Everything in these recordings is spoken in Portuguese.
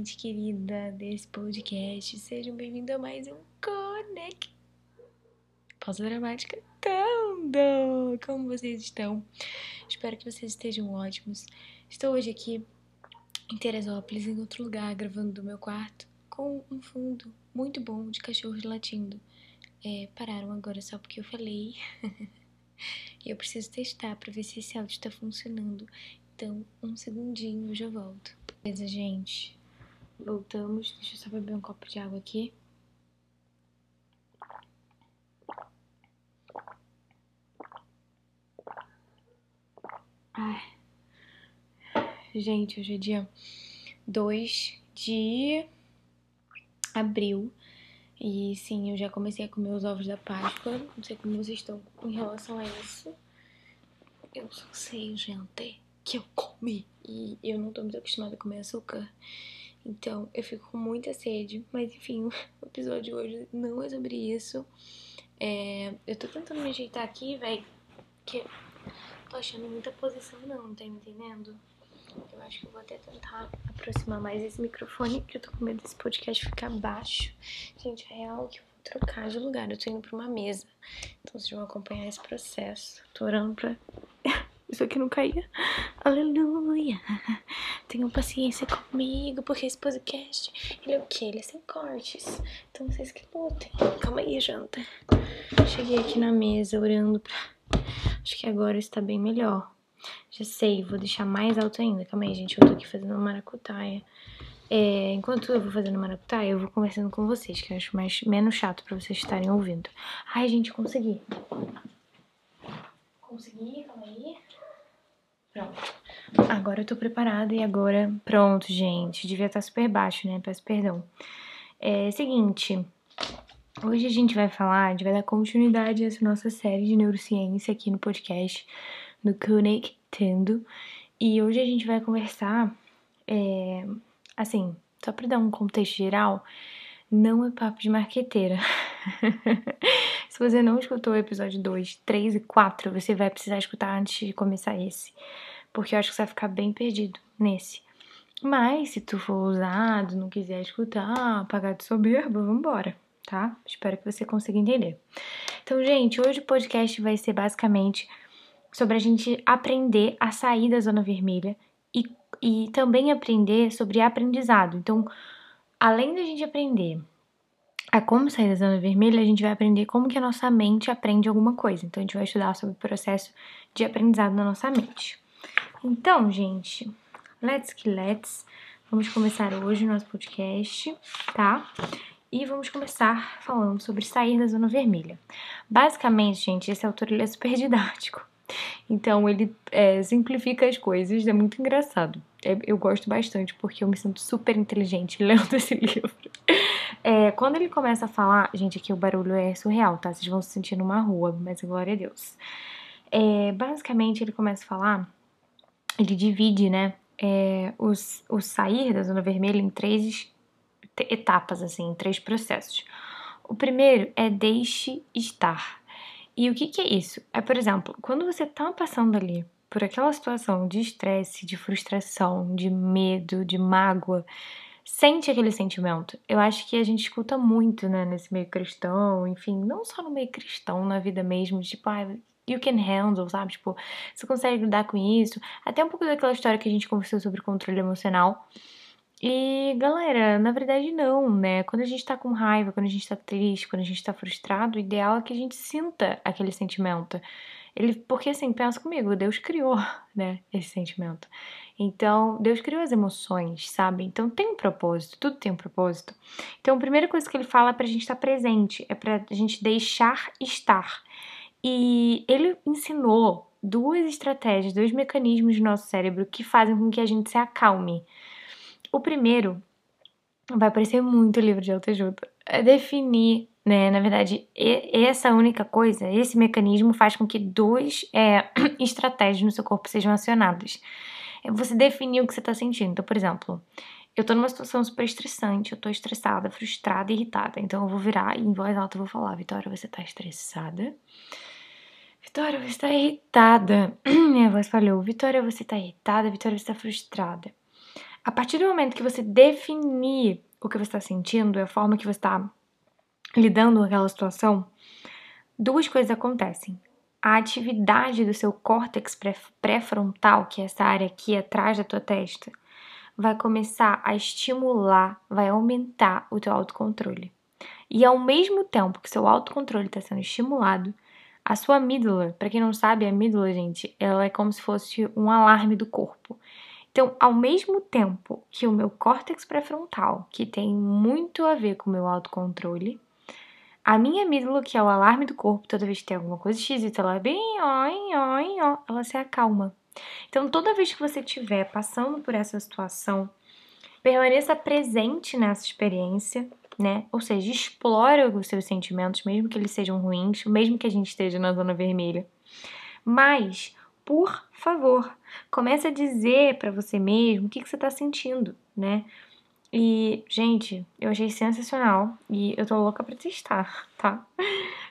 gente querida desse podcast. Sejam bem-vindos a mais um Conect. Pausa dramática. Tando! Como vocês estão? Espero que vocês estejam ótimos. Estou hoje aqui em Teresópolis, em outro lugar, gravando do meu quarto, com um fundo muito bom de cachorros latindo. É, pararam agora só porque eu falei. e eu preciso testar para ver se esse áudio está funcionando. Então, um segundinho, eu já volto. Beleza, gente. Voltamos. Deixa eu só beber um copo de água aqui. Ai. Gente, hoje é dia 2 de abril. E sim, eu já comecei a comer os ovos da Páscoa. Não sei como vocês estão em relação a isso. Eu só sei, gente que eu comi. E eu não tô muito acostumada a comer açúcar. Então eu fico com muita sede. Mas enfim, o episódio de hoje não é sobre isso. É, eu tô tentando me ajeitar aqui, velho. Que tô achando muita posição, não, tá me entendendo? Eu acho que eu vou até tentar aproximar mais esse microfone, porque eu tô com medo desse podcast ficar baixo. Gente, é real que eu vou trocar de lugar. Eu tô indo pra uma mesa. Então vocês vão acompanhar esse processo. Tô orando pra isso aqui não caía. Aleluia. Tenham paciência comigo, porque esse podcast, ele é o quê? Ele é sem cortes. Então vocês que lutem. Calma aí, janta. Cheguei aqui na mesa orando pra... Acho que agora está bem melhor. Já sei, vou deixar mais alto ainda. Calma aí, gente. Eu tô aqui fazendo maracutaia. É, enquanto eu vou fazendo maracutaia, eu vou conversando com vocês, que eu acho mais, menos chato pra vocês estarem ouvindo. Ai, gente, consegui. Consegui, calma aí. Pronto. Agora eu tô preparada e agora. Pronto, gente. Devia estar super baixo, né? Peço perdão. É seguinte. Hoje a gente vai falar, a gente vai dar continuidade a essa nossa série de neurociência aqui no podcast do Conectando. E hoje a gente vai conversar, é, assim, só para dar um contexto geral, não é papo de marqueteira. Você não escutou o episódio 2, 3 e 4, você vai precisar escutar antes de começar esse. Porque eu acho que você vai ficar bem perdido nesse. Mas se tu for ousado, não quiser escutar, pagar de soberba, vambora, tá? Espero que você consiga entender. Então, gente, hoje o podcast vai ser basicamente sobre a gente aprender a sair da zona vermelha e, e também aprender sobre aprendizado. Então, além da gente aprender a como sair da zona vermelha, a gente vai aprender como que a nossa mente aprende alguma coisa. Então, a gente vai estudar sobre o processo de aprendizado na nossa mente. Então, gente, let's que let's. Vamos começar hoje o nosso podcast, tá? E vamos começar falando sobre sair da zona vermelha. Basicamente, gente, esse autor ele é super didático. Então, ele é, simplifica as coisas, é muito engraçado. É, eu gosto bastante porque eu me sinto super inteligente lendo esse livro. É, quando ele começa a falar, gente, aqui o barulho é surreal, tá? Vocês vão se sentir numa rua, mas glória a Deus. É, basicamente, ele começa a falar, ele divide, né, é, os, o sair da zona vermelha em três etapas, assim, em três processos. O primeiro é deixe estar. E o que, que é isso? É, por exemplo, quando você tá passando ali por aquela situação de estresse, de frustração, de medo, de mágoa, sente aquele sentimento. Eu acho que a gente escuta muito, né, nesse meio cristão, enfim, não só no meio cristão, na vida mesmo, tipo, ah, you can handle, sabe? Tipo, você consegue lidar com isso. Até um pouco daquela história que a gente conversou sobre controle emocional. E, galera, na verdade não, né? Quando a gente tá com raiva, quando a gente tá triste, quando a gente tá frustrado, o ideal é que a gente sinta aquele sentimento. Ele, porque assim, pensa comigo, Deus criou, né, esse sentimento. Então, Deus criou as emoções, sabe? Então tem um propósito, tudo tem um propósito. Então, a primeira coisa que ele fala é pra gente estar presente, é pra gente deixar estar. E ele ensinou duas estratégias, dois mecanismos do nosso cérebro que fazem com que a gente se acalme. O primeiro vai parecer muito livro de autoajuda, é definir, né? Na verdade, essa única coisa, esse mecanismo faz com que duas é, estratégias no seu corpo sejam acionadas é você definir o que você tá sentindo. Então, por exemplo, eu tô numa situação super estressante, eu tô estressada, frustrada, irritada. Então eu vou virar e em voz alta eu vou falar: Vitória, você tá estressada? Vitória, você tá irritada. Minha voz falhou: Vitória, você tá irritada? Vitória, você tá frustrada. A partir do momento que você definir o que você está sentindo, a forma que você está lidando com aquela situação, duas coisas acontecem. A atividade do seu córtex pré-frontal, que é essa área aqui atrás da tua testa, vai começar a estimular, vai aumentar o teu autocontrole. E ao mesmo tempo que seu autocontrole está sendo estimulado, a sua amígdala, para quem não sabe, a amígdala, gente, ela é como se fosse um alarme do corpo. Então, ao mesmo tempo que o meu córtex pré-frontal, que tem muito a ver com o meu autocontrole, a minha amígdala, que é o alarme do corpo, toda vez que tem alguma coisa esquisita, ela é bem, oi, oi, ó, ela se acalma. Então, toda vez que você estiver passando por essa situação, permaneça presente nessa experiência, né? Ou seja, explore os seus sentimentos, mesmo que eles sejam ruins, mesmo que a gente esteja na zona vermelha. Mas, por favor, comece a dizer para você mesmo o que, que você está sentindo, né? E, gente, eu achei sensacional e eu tô louca pra testar, tá?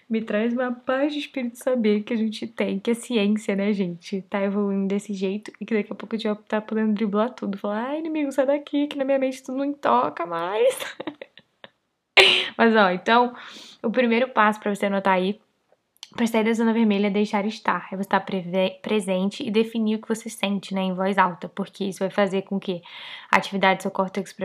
Me traz uma paz de espírito saber que a gente tem, que a ciência, né, gente, tá evoluindo desse jeito e que daqui a pouco a gente vai tá podendo driblar tudo. Falar, ai, inimigo, sai daqui, que na minha mente tu não toca mais. Mas, ó, então, o primeiro passo para você anotar aí para sair da zona vermelha é deixar estar, é você estar presente e definir o que você sente, né, em voz alta, porque isso vai fazer com que a atividade do seu córtex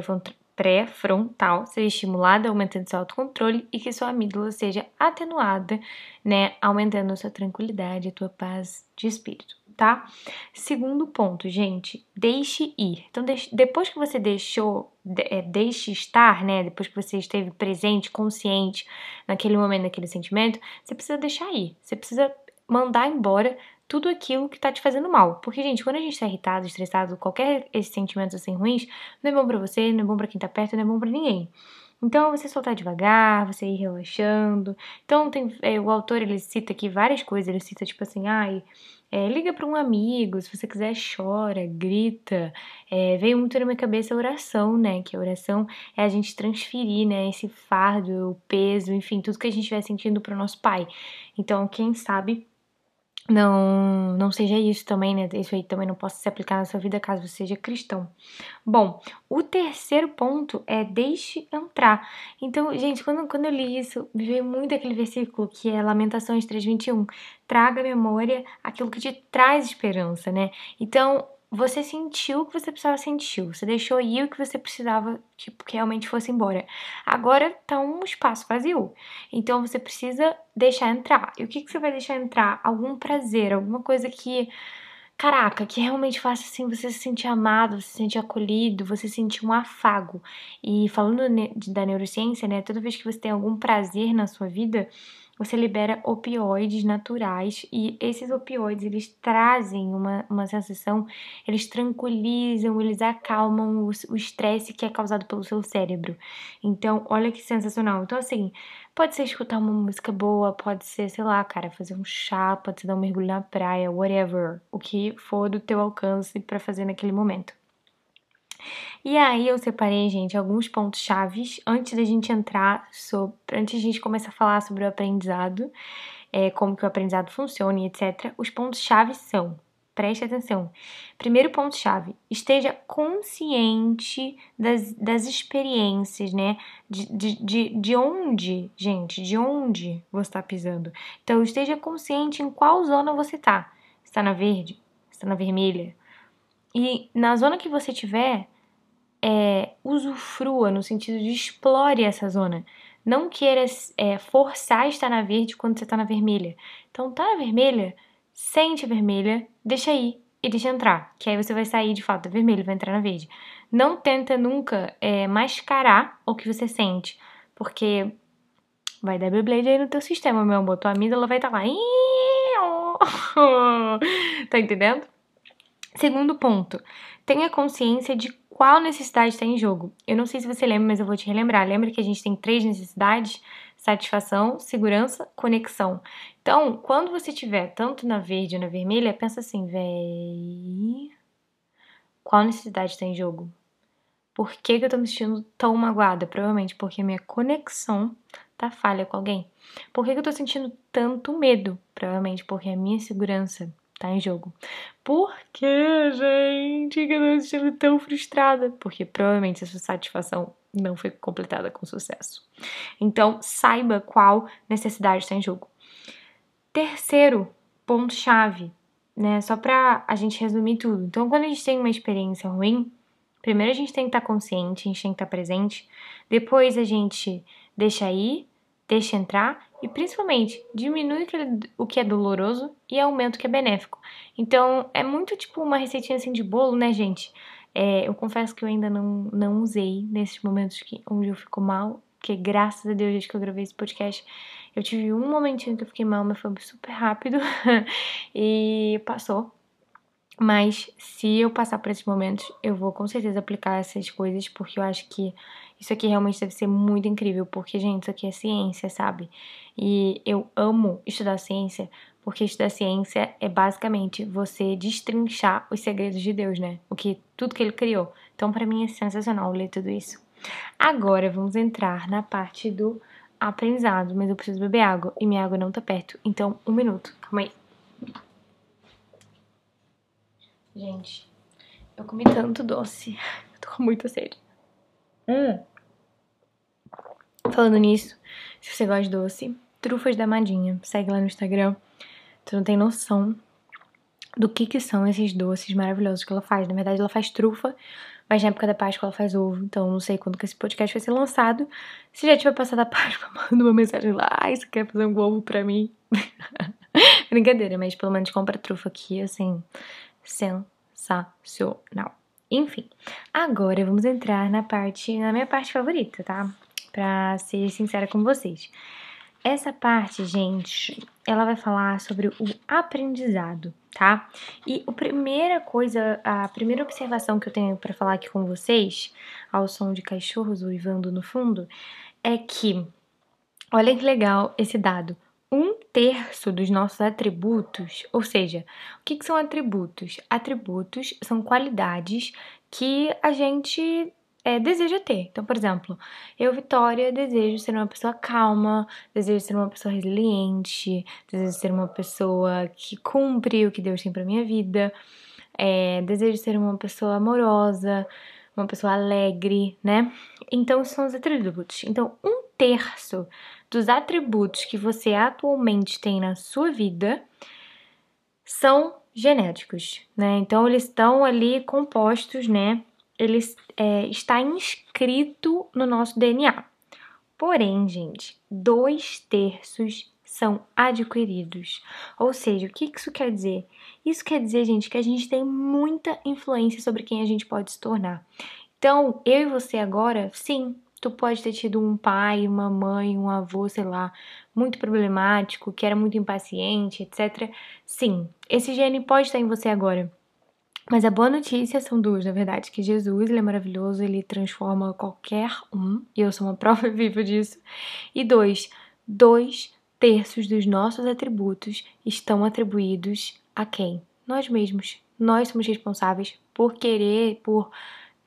pré-frontal seja estimulada, aumentando seu autocontrole e que sua amígdala seja atenuada, né, aumentando sua tranquilidade, a tua paz de espírito tá? Segundo ponto, gente, deixe ir. Então, deixe, depois que você deixou, de, é, deixe estar, né? Depois que você esteve presente, consciente naquele momento, naquele sentimento, você precisa deixar ir. Você precisa mandar embora tudo aquilo que tá te fazendo mal. Porque, gente, quando a gente tá irritado, estressado, qualquer esses sentimentos assim ruins, não é bom pra você, não é bom pra quem tá perto, não é bom pra ninguém. Então, você soltar devagar, você ir relaxando. Então, tem, é, o autor, ele cita aqui várias coisas. Ele cita, tipo assim, ai... É, liga para um amigo, se você quiser, chora, grita. É, veio muito na minha cabeça a oração, né? Que a oração é a gente transferir, né? Esse fardo, o peso, enfim, tudo que a gente estiver sentindo para o nosso pai. Então, quem sabe não não seja isso também, né? Isso aí também não possa se aplicar na sua vida caso você seja cristão. Bom, o terceiro ponto é deixe entrar. Então, gente, quando, quando eu li isso, me veio muito aquele versículo que é Lamentações 3:21. Traga à memória aquilo que te traz esperança, né? Então, você sentiu o que você precisava sentir, você deixou ir o que você precisava tipo, que realmente fosse embora. Agora tá um espaço vazio. Então você precisa deixar entrar. E o que, que você vai deixar entrar? Algum prazer, alguma coisa que. Caraca, que realmente faça assim você se sentir amado, você se sentir acolhido, você sentir um afago. E falando da neurociência, né? Toda vez que você tem algum prazer na sua vida, você libera opioides naturais e esses opioides eles trazem uma, uma sensação, eles tranquilizam, eles acalmam o estresse que é causado pelo seu cérebro. Então, olha que sensacional. Então, assim, pode ser escutar uma música boa, pode ser, sei lá, cara, fazer um chá, pode ser dar um mergulho na praia, whatever, o que for do teu alcance para fazer naquele momento. E aí eu separei, gente, alguns pontos chaves antes da gente entrar sobre, antes da gente começar a falar sobre o aprendizado, é, como que o aprendizado funciona e etc. Os pontos chaves são Preste atenção. Primeiro ponto chave: esteja consciente das, das experiências, né? De, de, de, de onde, gente, de onde você está pisando. Então, esteja consciente em qual zona você está. Está na verde? Está na vermelha? E na zona que você tiver, é, usufrua, no sentido de explore essa zona. Não queira é, forçar estar na verde quando você está na vermelha. Então, tá na vermelha, sente a vermelha, deixa aí e deixa entrar. Que aí você vai sair de fato da vermelha vai entrar na verde. Não tenta nunca é, mascarar o que você sente, porque vai dar Beyblade aí no teu sistema, meu amor. Tua amígdala vai estar tá lá. tá entendendo? Segundo ponto, tenha consciência de qual necessidade está em jogo. Eu não sei se você lembra, mas eu vou te relembrar. Lembra que a gente tem três necessidades? Satisfação, segurança, conexão. Então, quando você tiver tanto na verde ou na vermelha, pensa assim, véi. Qual necessidade está em jogo? Por que, que eu tô me sentindo tão magoada? Provavelmente porque minha conexão tá falha com alguém. Por que, que eu tô sentindo tanto medo? Provavelmente porque a minha segurança tá em jogo. Por que, gente, que eu tô sentindo tão frustrada? Porque provavelmente essa satisfação não foi completada com sucesso. Então, saiba qual necessidade está em jogo. Terceiro ponto-chave, né? Só pra a gente resumir tudo. Então, quando a gente tem uma experiência ruim, primeiro a gente tem que estar tá consciente, a gente tem que estar tá presente. Depois a gente deixa ir, deixa entrar e principalmente diminui o que é doloroso e aumenta o que é benéfico. Então é muito tipo uma receitinha assim de bolo, né, gente? É, eu confesso que eu ainda não, não usei nesses momentos que, onde eu fico mal, porque graças a Deus, desde que eu gravei esse podcast, eu tive um momentinho que eu fiquei mal, mas foi super rápido e passou. Mas se eu passar por esses momentos, eu vou com certeza aplicar essas coisas, porque eu acho que isso aqui realmente deve ser muito incrível, porque, gente, isso aqui é ciência, sabe? E eu amo estudar ciência, porque estudar ciência é basicamente você destrinchar os segredos de Deus, né? O que tudo que ele criou. Então, para mim é sensacional ler tudo isso. Agora vamos entrar na parte do aprendizado, mas eu preciso beber água e minha água não tá perto. Então, um minuto. Calma aí. Gente, eu comi tanto doce. Eu tô com muita sede. Hum. Falando nisso, se você gosta de doce, trufas da Madinha, segue lá no Instagram. Tu não tem noção do que que são esses doces maravilhosos que ela faz. Na verdade, ela faz trufa, mas na época da Páscoa ela faz ovo. Então, não sei quando que esse podcast vai ser lançado. Se já tiver passado a Páscoa, manda uma mensagem lá. Ai, você quer fazer um ovo pra mim? Brincadeira, mas pelo menos compra trufa aqui, assim, sensacional. Enfim, agora vamos entrar na parte, na minha parte favorita, tá? Pra ser sincera com vocês. Essa parte, gente, ela vai falar sobre o aprendizado, tá? E a primeira coisa, a primeira observação que eu tenho para falar aqui com vocês, ao som de cachorros uivando no fundo, é que, olha que legal esse dado terço dos nossos atributos, ou seja, o que, que são atributos? Atributos são qualidades que a gente é, deseja ter. Então, por exemplo, eu, Vitória, desejo ser uma pessoa calma, desejo ser uma pessoa resiliente, desejo ser uma pessoa que cumpre o que Deus tem para minha vida, é, desejo ser uma pessoa amorosa, uma pessoa alegre, né? Então, são os atributos. Então, um terço dos atributos que você atualmente tem na sua vida são genéticos, né? Então eles estão ali compostos, né? Eles é, está inscrito no nosso DNA. Porém, gente, dois terços são adquiridos. Ou seja, o que isso quer dizer? Isso quer dizer, gente, que a gente tem muita influência sobre quem a gente pode se tornar. Então, eu e você agora, sim, Tu pode ter tido um pai, uma mãe, um avô, sei lá, muito problemático, que era muito impaciente, etc. Sim, esse gene pode estar em você agora. Mas a boa notícia são duas, na verdade, que Jesus, ele é maravilhoso, ele transforma qualquer um, e eu sou uma prova viva disso. E dois, dois terços dos nossos atributos estão atribuídos a quem? Nós mesmos. Nós somos responsáveis por querer, por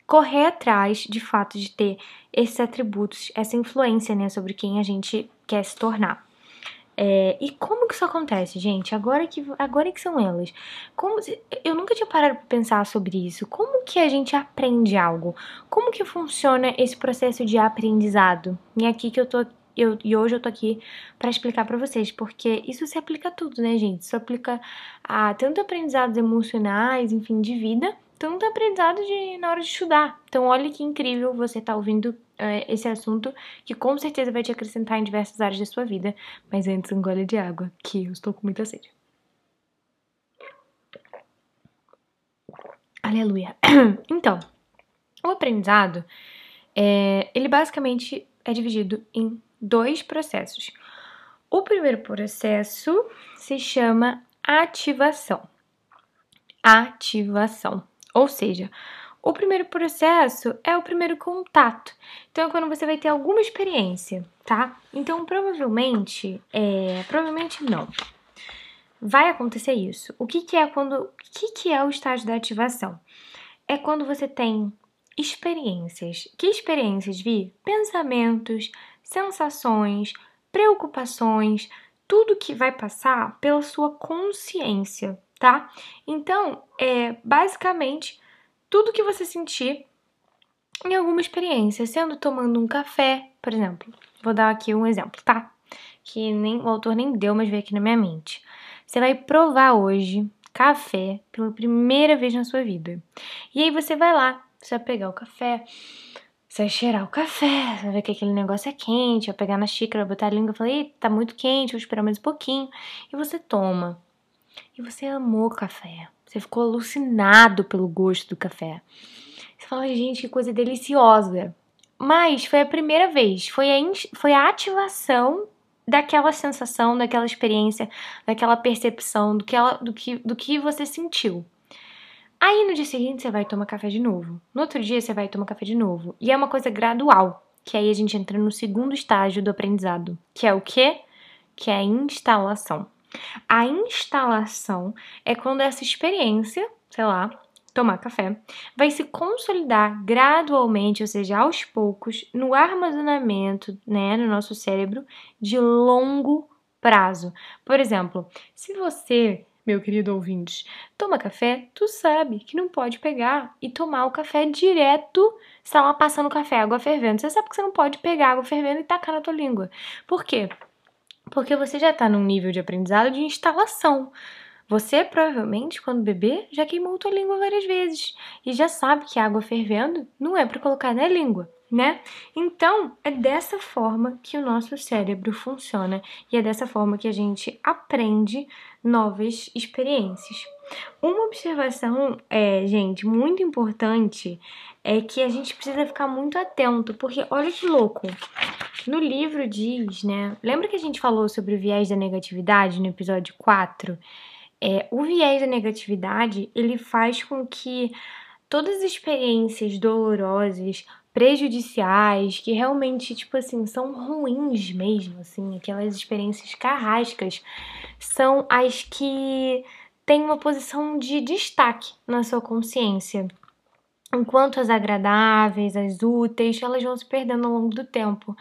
correr atrás, de fato, de ter esses atributos, essa influência, né, sobre quem a gente quer se tornar. É, e como que isso acontece, gente? Agora que, agora que são elas. Como, eu nunca tinha parado para pensar sobre isso. Como que a gente aprende algo? Como que funciona esse processo de aprendizado? E é aqui que eu tô eu, e hoje eu tô aqui para explicar para vocês, porque isso se aplica a tudo, né, gente? Isso aplica a tanto aprendizados emocionais, enfim, de vida, tanto aprendizado de, na hora de estudar. Então, olha que incrível você estar tá ouvindo é, esse assunto, que com certeza vai te acrescentar em diversas áreas da sua vida. Mas antes, um gole de água, que eu estou com muita sede. Aleluia. Então, o aprendizado, é, ele basicamente é dividido em dois processos. O primeiro processo se chama ativação. Ativação. Ou seja, o primeiro processo é o primeiro contato. Então é quando você vai ter alguma experiência, tá? Então provavelmente, é, provavelmente não. Vai acontecer isso. O que, que é quando, o que, que é o estágio da ativação? É quando você tem experiências. Que experiências, Vi? Pensamentos, sensações, preocupações, tudo que vai passar pela sua consciência. Tá? Então, é basicamente tudo que você sentir em alguma experiência, sendo tomando um café, por exemplo. Vou dar aqui um exemplo, tá? Que nem o autor nem deu, mas veio aqui na minha mente. Você vai provar hoje café pela primeira vez na sua vida. E aí você vai lá, você vai pegar o café, você vai cheirar o café, você vai ver que aquele negócio é quente, vai pegar na xícara, botar a língua e falar, Eita, tá muito quente, vou esperar mais um pouquinho. E você toma. E você amou café. Você ficou alucinado pelo gosto do café. Você fala, gente, que coisa deliciosa. Mas foi a primeira vez, foi a, foi a ativação daquela sensação, daquela experiência, daquela percepção, do que, ela, do que, do que você sentiu. Aí no dia seguinte você vai tomar café de novo. No outro dia você vai tomar café de novo. E é uma coisa gradual, que aí a gente entra no segundo estágio do aprendizado, que é o quê? Que é a instalação. A instalação é quando essa experiência, sei lá, tomar café, vai se consolidar gradualmente, ou seja, aos poucos, no armazenamento, né, no nosso cérebro de longo prazo. Por exemplo, se você, meu querido ouvinte, toma café, tu sabe que não pode pegar e tomar o café direto, está lá passando café, água fervendo. Você sabe que você não pode pegar água fervendo e tacar na tua língua. Por quê? Porque você já está num nível de aprendizado de instalação. Você provavelmente, quando bebê, já queimou tua língua várias vezes e já sabe que água fervendo não é para colocar na língua, né? Então, é dessa forma que o nosso cérebro funciona e é dessa forma que a gente aprende novas experiências. Uma observação, é, gente, muito importante é que a gente precisa ficar muito atento, porque olha que louco. No livro diz, né? Lembra que a gente falou sobre o viés da negatividade no episódio 4? É, o viés da negatividade ele faz com que todas as experiências dolorosas, prejudiciais, que realmente, tipo assim, são ruins mesmo, assim, aquelas experiências carrascas, são as que têm uma posição de destaque na sua consciência. Enquanto as agradáveis, as úteis, elas vão se perdendo ao longo do tempo.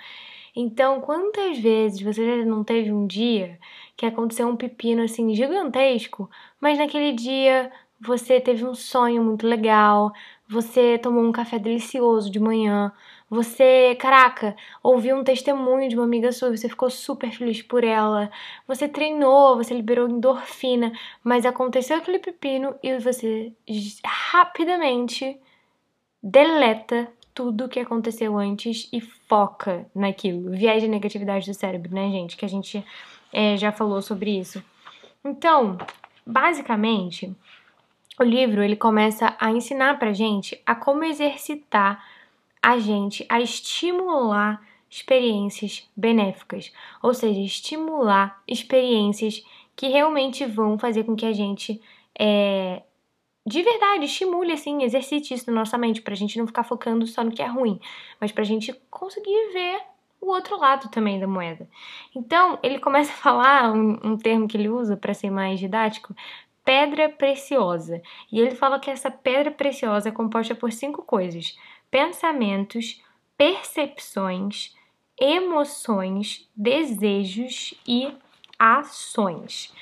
Então, quantas vezes você já não teve um dia que aconteceu um pepino assim gigantesco, mas naquele dia você teve um sonho muito legal, você tomou um café delicioso de manhã, você, caraca, ouviu um testemunho de uma amiga sua, você ficou super feliz por ela, você treinou, você liberou endorfina, mas aconteceu aquele pepino e você rapidamente deleta tudo o que aconteceu antes e foca naquilo. Viés de negatividade do cérebro, né, gente? Que a gente é, já falou sobre isso. Então, basicamente, o livro ele começa a ensinar pra gente a como exercitar a gente a estimular experiências benéficas, ou seja, estimular experiências que realmente vão fazer com que a gente é, de verdade, estimule, assim, exercite isso na nossa mente, pra gente não ficar focando só no que é ruim, mas pra gente conseguir ver o outro lado também da moeda. Então, ele começa a falar um, um termo que ele usa para ser mais didático, pedra preciosa. E ele fala que essa pedra preciosa é composta por cinco coisas: pensamentos, percepções, emoções, desejos e ações.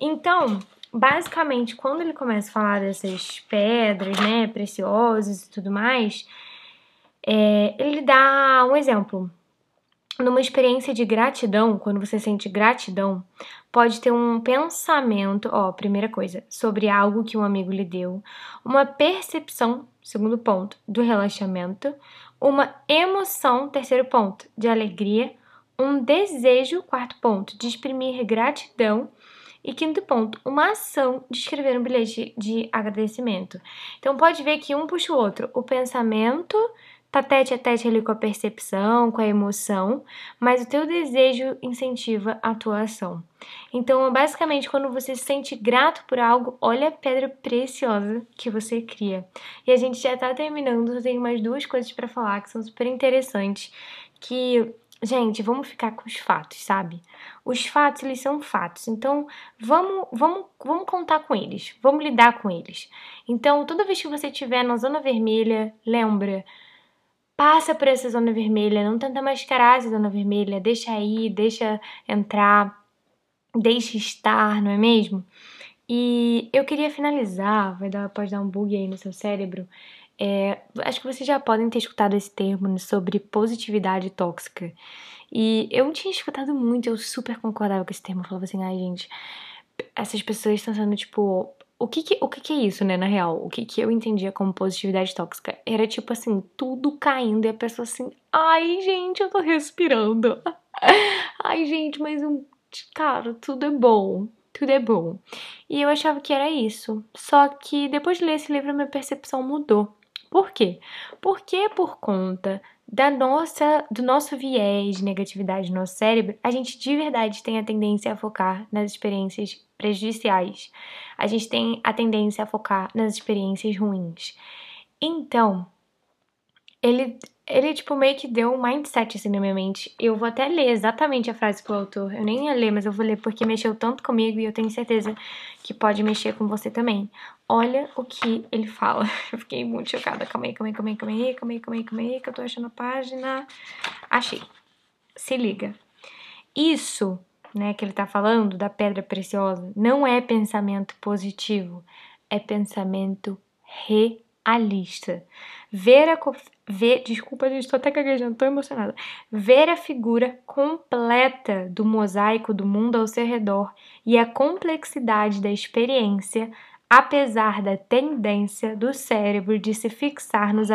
Então, basicamente, quando ele começa a falar dessas pedras, né, preciosas e tudo mais, é, ele dá um exemplo. Numa experiência de gratidão, quando você sente gratidão, pode ter um pensamento, ó, primeira coisa, sobre algo que um amigo lhe deu, uma percepção, segundo ponto, do relaxamento, uma emoção, terceiro ponto, de alegria, um desejo, quarto ponto, de exprimir gratidão e quinto ponto, uma ação de escrever um bilhete de agradecimento. Então pode ver que um puxa o outro. O pensamento tá tete a tete ali com a percepção, com a emoção, mas o teu desejo incentiva a tua ação. Então, basicamente, quando você se sente grato por algo, olha a pedra preciosa que você cria. E a gente já tá terminando, eu tenho mais duas coisas para falar que são super interessantes, que Gente, vamos ficar com os fatos, sabe? Os fatos, eles são fatos. Então, vamos, vamos, vamos contar com eles. Vamos lidar com eles. Então, toda vez que você estiver na zona vermelha, lembra, passa por essa zona vermelha, não tenta mascarar essa zona vermelha, deixa aí, deixa entrar, deixa estar, não é mesmo? E eu queria finalizar, vai dar, pode dar um bug aí no seu cérebro. É, acho que vocês já podem ter escutado esse termo sobre positividade tóxica. E eu tinha escutado muito, eu super concordava com esse termo. Eu falava assim, ai gente, essas pessoas estão sendo tipo. O que que, o que que é isso, né, na real? O que que eu entendia como positividade tóxica? Era tipo assim, tudo caindo e a pessoa assim, ai gente, eu tô respirando. ai gente, mas um. Cara, tudo é bom tudo é bom. E eu achava que era isso. Só que depois de ler esse livro, minha percepção mudou. Por quê? Porque por conta da nossa, do nosso viés de negatividade no nosso cérebro, a gente de verdade tem a tendência a focar nas experiências prejudiciais. A gente tem a tendência a focar nas experiências ruins. Então, ele ele, tipo, meio que deu um mindset assim na minha mente. Eu vou até ler exatamente a frase pro autor. Eu nem ia ler, mas eu vou ler porque mexeu tanto comigo e eu tenho certeza que pode mexer com você também. Olha o que ele fala. Eu fiquei muito chocada. Calma aí, calma aí, calma aí, calma aí, calma aí, calma aí, calma aí, que eu tô achando a página. Achei. Se liga. Isso, né, que ele tá falando da pedra preciosa, não é pensamento positivo, é pensamento realista. Ver a, ver, desculpa, gente, tô até gaguejando, tô emocionada. Ver a figura completa do mosaico do mundo ao seu redor e a complexidade da experiência, apesar da tendência do cérebro de se fixar nos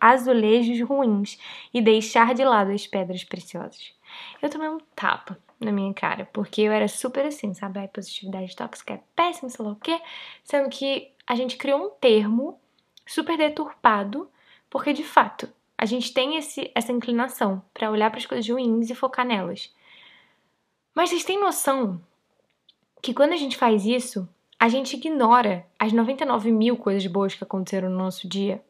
azulejos ruins e deixar de lado as pedras preciosas. Eu tomei um tapa na minha cara, porque eu era super assim, sabe? A positividade tóxica é péssima, sei lá o quê, sendo que a gente criou um termo super deturpado porque de fato, a gente tem esse, essa inclinação para olhar para as coisas ruins e focar nelas. Mas vocês têm noção que quando a gente faz isso, a gente ignora as 99 mil coisas boas que aconteceram no nosso dia?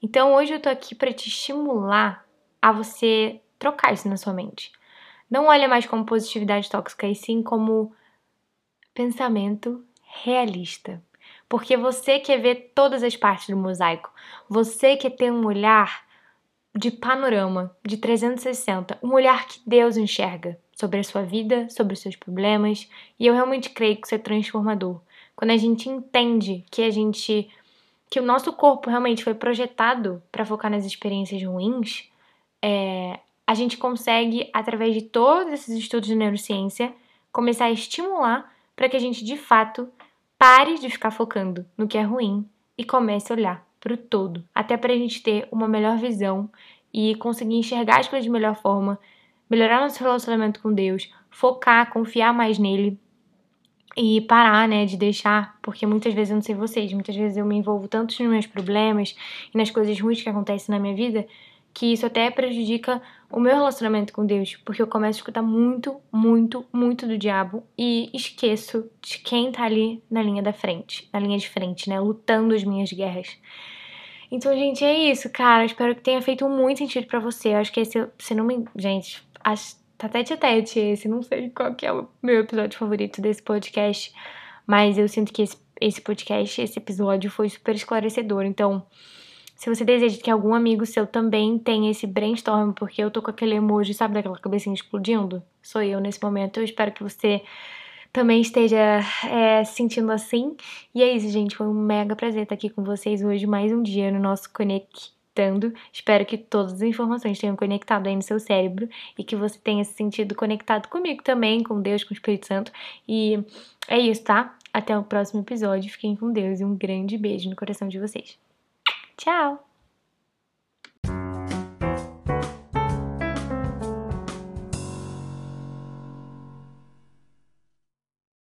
Então hoje eu tô aqui para te estimular a você trocar isso na sua mente. Não olha mais como positividade tóxica, e sim como pensamento realista. Porque você quer ver todas as partes do mosaico. Você quer ter um olhar de panorama, de 360, um olhar que Deus enxerga sobre a sua vida, sobre os seus problemas, e eu realmente creio que isso é transformador. Quando a gente entende que a gente que o nosso corpo realmente foi projetado para focar nas experiências ruins, é, a gente consegue, através de todos esses estudos de neurociência, começar a estimular para que a gente de fato Pare de ficar focando no que é ruim e comece a olhar para o todo, até para a gente ter uma melhor visão e conseguir enxergar as coisas de melhor forma, melhorar nosso relacionamento com Deus, focar, confiar mais nele e parar, né, de deixar, porque muitas vezes eu não sei vocês, muitas vezes eu me envolvo tanto nos meus problemas e nas coisas ruins que acontecem na minha vida que isso até prejudica o meu relacionamento com Deus, porque eu começo a escutar muito, muito, muito do diabo e esqueço de quem tá ali na linha da frente, na linha de frente, né, lutando as minhas guerras. Então, gente, é isso, cara. Espero que tenha feito muito sentido para você. Eu acho que esse, se não me, gente, acho, tá tete a tete esse, não sei qual que é o meu episódio favorito desse podcast, mas eu sinto que esse, esse podcast, esse episódio foi super esclarecedor. Então, se você deseja que algum amigo seu também tenha esse brainstorm, porque eu tô com aquele emoji, sabe, daquela cabecinha explodindo? Sou eu nesse momento. Eu espero que você também esteja é, sentindo assim. E é isso, gente. Foi um mega prazer estar aqui com vocês hoje, mais um dia no nosso Conectando. Espero que todas as informações tenham conectado aí no seu cérebro e que você tenha se sentido conectado comigo também, com Deus, com o Espírito Santo. E é isso, tá? Até o próximo episódio. Fiquem com Deus e um grande beijo no coração de vocês. Tchau!